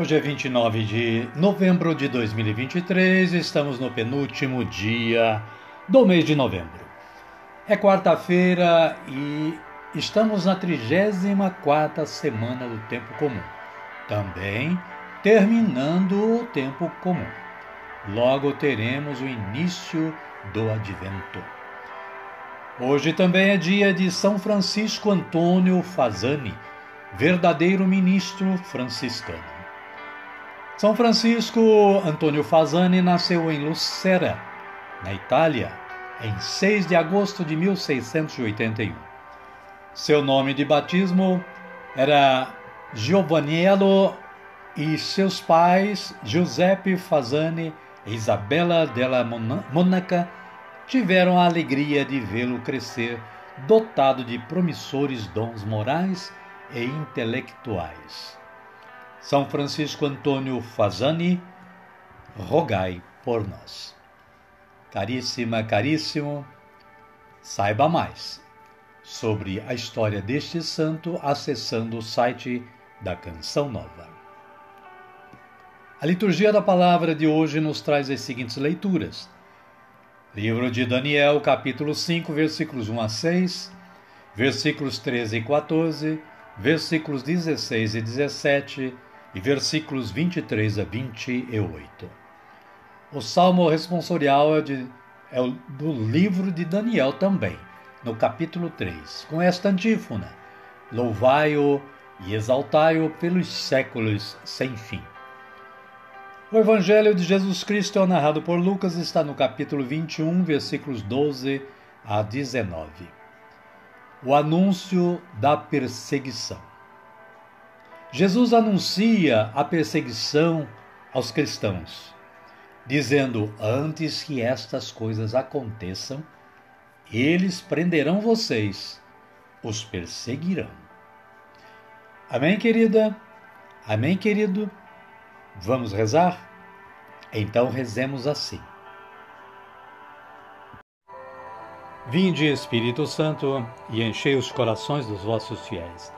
Hoje é 29 de novembro de 2023, estamos no penúltimo dia do mês de novembro. É quarta-feira e estamos na 34 semana do tempo comum. Também terminando o tempo comum. Logo teremos o início do advento. Hoje também é dia de São Francisco Antônio Fazani, verdadeiro ministro franciscano. São Francisco Antônio Fasani nasceu em Lucera, na Itália, em 6 de agosto de 1681. Seu nome de batismo era Giovanniello e seus pais, Giuseppe Fasani e Isabella della Monaca, tiveram a alegria de vê-lo crescer dotado de promissores dons morais e intelectuais. São Francisco Antônio Fazani, rogai por nós. Caríssima, caríssimo, saiba mais sobre a história deste santo acessando o site da Canção Nova. A liturgia da palavra de hoje nos traz as seguintes leituras. Livro de Daniel, capítulo 5, versículos 1 a 6, versículos 13 e 14, versículos 16 e 17 e versículos 23 a 28. O salmo responsorial é, de, é do livro de Daniel também, no capítulo 3, com esta antífona: Louvai-o e exaltai-o pelos séculos sem fim. O Evangelho de Jesus Cristo, narrado por Lucas, está no capítulo 21, versículos 12 a 19. O anúncio da perseguição. Jesus anuncia a perseguição aos cristãos, dizendo: Antes que estas coisas aconteçam, eles prenderão vocês, os perseguirão. Amém, querida? Amém, querido? Vamos rezar? Então rezemos assim. Vinde, Espírito Santo, e enchei os corações dos vossos fiéis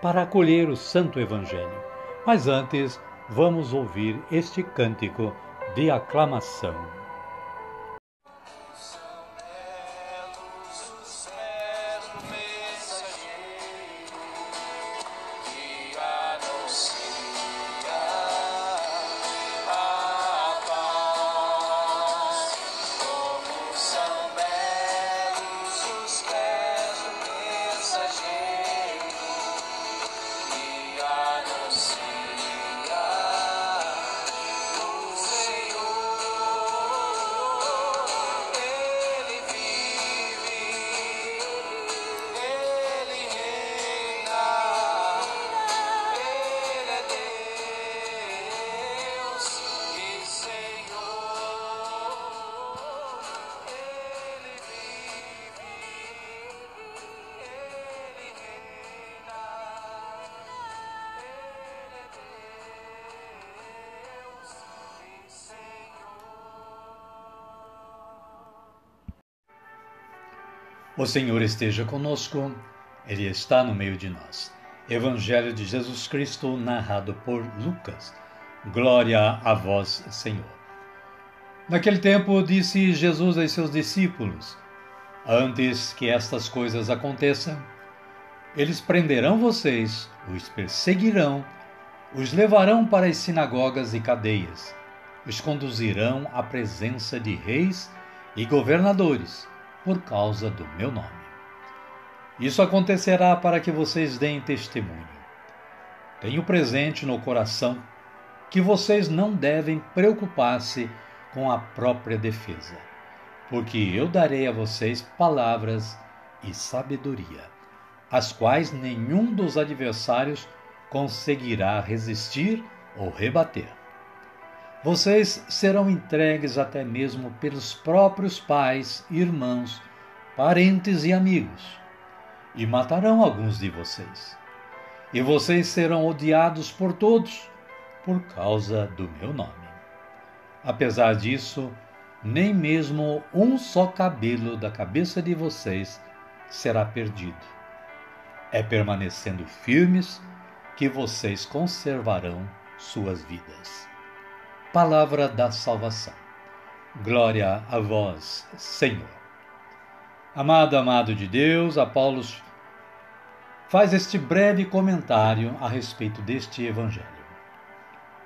para acolher o Santo Evangelho. Mas antes, vamos ouvir este cântico de aclamação. O Senhor esteja conosco, Ele está no meio de nós. Evangelho de Jesus Cristo, narrado por Lucas. Glória a vós, Senhor. Naquele tempo, disse Jesus aos seus discípulos: Antes que estas coisas aconteçam, eles prenderão vocês, os perseguirão, os levarão para as sinagogas e cadeias, os conduzirão à presença de reis e governadores por causa do meu nome. Isso acontecerá para que vocês deem testemunho. Tenho presente no coração que vocês não devem preocupar-se com a própria defesa, porque eu darei a vocês palavras e sabedoria, as quais nenhum dos adversários conseguirá resistir ou rebater. Vocês serão entregues até mesmo pelos próprios pais, irmãos, parentes e amigos, e matarão alguns de vocês. E vocês serão odiados por todos por causa do meu nome. Apesar disso, nem mesmo um só cabelo da cabeça de vocês será perdido. É permanecendo firmes que vocês conservarão suas vidas palavra da salvação. Glória a vós, Senhor. Amado, amado de Deus, Apolo faz este breve comentário a respeito deste evangelho.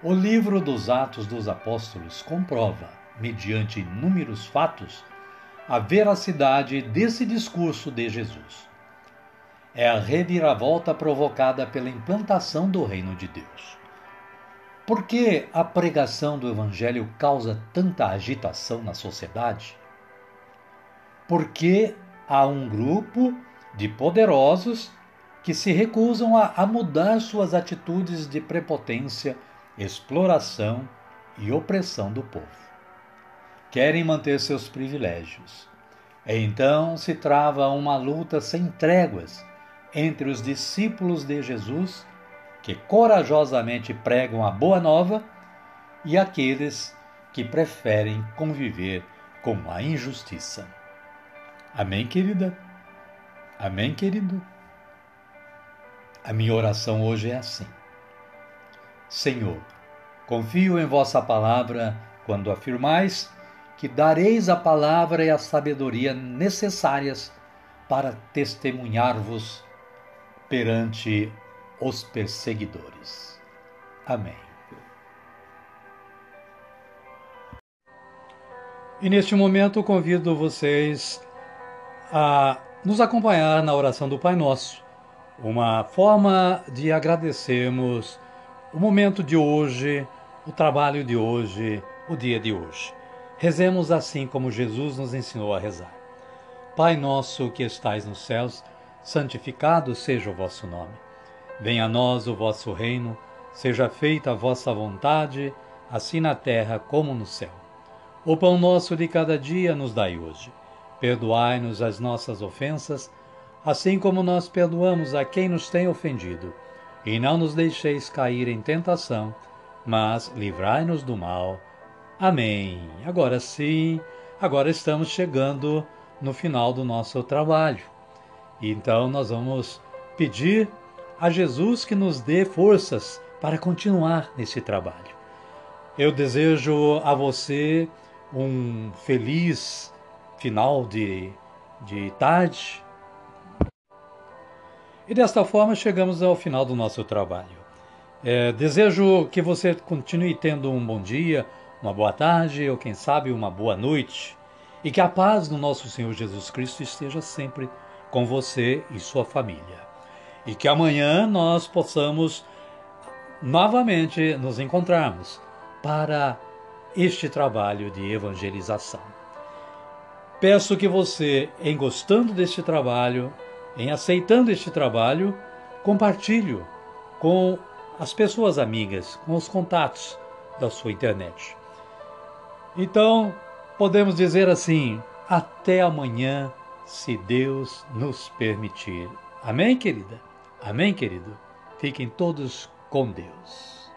O livro dos Atos dos Apóstolos comprova, mediante inúmeros fatos, a veracidade desse discurso de Jesus. É a reviravolta provocada pela implantação do reino de Deus. Por que a pregação do Evangelho causa tanta agitação na sociedade? Porque há um grupo de poderosos que se recusam a, a mudar suas atitudes de prepotência, exploração e opressão do povo. Querem manter seus privilégios. Então se trava uma luta sem tréguas entre os discípulos de Jesus que corajosamente pregam a boa nova e aqueles que preferem conviver com a injustiça. Amém, querida? Amém, querido? A minha oração hoje é assim. Senhor, confio em vossa palavra quando afirmais que dareis a palavra e a sabedoria necessárias para testemunhar-vos perante os perseguidores. Amém. E neste momento convido vocês a nos acompanhar na oração do Pai Nosso, uma forma de agradecermos o momento de hoje, o trabalho de hoje, o dia de hoje. Rezemos assim como Jesus nos ensinou a rezar. Pai nosso que estais nos céus, santificado seja o vosso nome. Venha a nós o vosso reino, seja feita a vossa vontade, assim na terra como no céu. O pão nosso de cada dia nos dai hoje. Perdoai-nos as nossas ofensas, assim como nós perdoamos a quem nos tem ofendido. E não nos deixeis cair em tentação, mas livrai-nos do mal. Amém. Agora sim, agora estamos chegando no final do nosso trabalho. Então nós vamos pedir a Jesus que nos dê forças para continuar nesse trabalho. Eu desejo a você um feliz final de, de tarde. E desta forma chegamos ao final do nosso trabalho. É, desejo que você continue tendo um bom dia, uma boa tarde ou quem sabe uma boa noite. E que a paz do nosso Senhor Jesus Cristo esteja sempre com você e sua família e que amanhã nós possamos novamente nos encontrarmos para este trabalho de evangelização. Peço que você, em gostando deste trabalho, em aceitando este trabalho, compartilhe com as pessoas amigas, com os contatos da sua internet. Então, podemos dizer assim: até amanhã, se Deus nos permitir. Amém, querida? Amém, querido? Fiquem todos com Deus.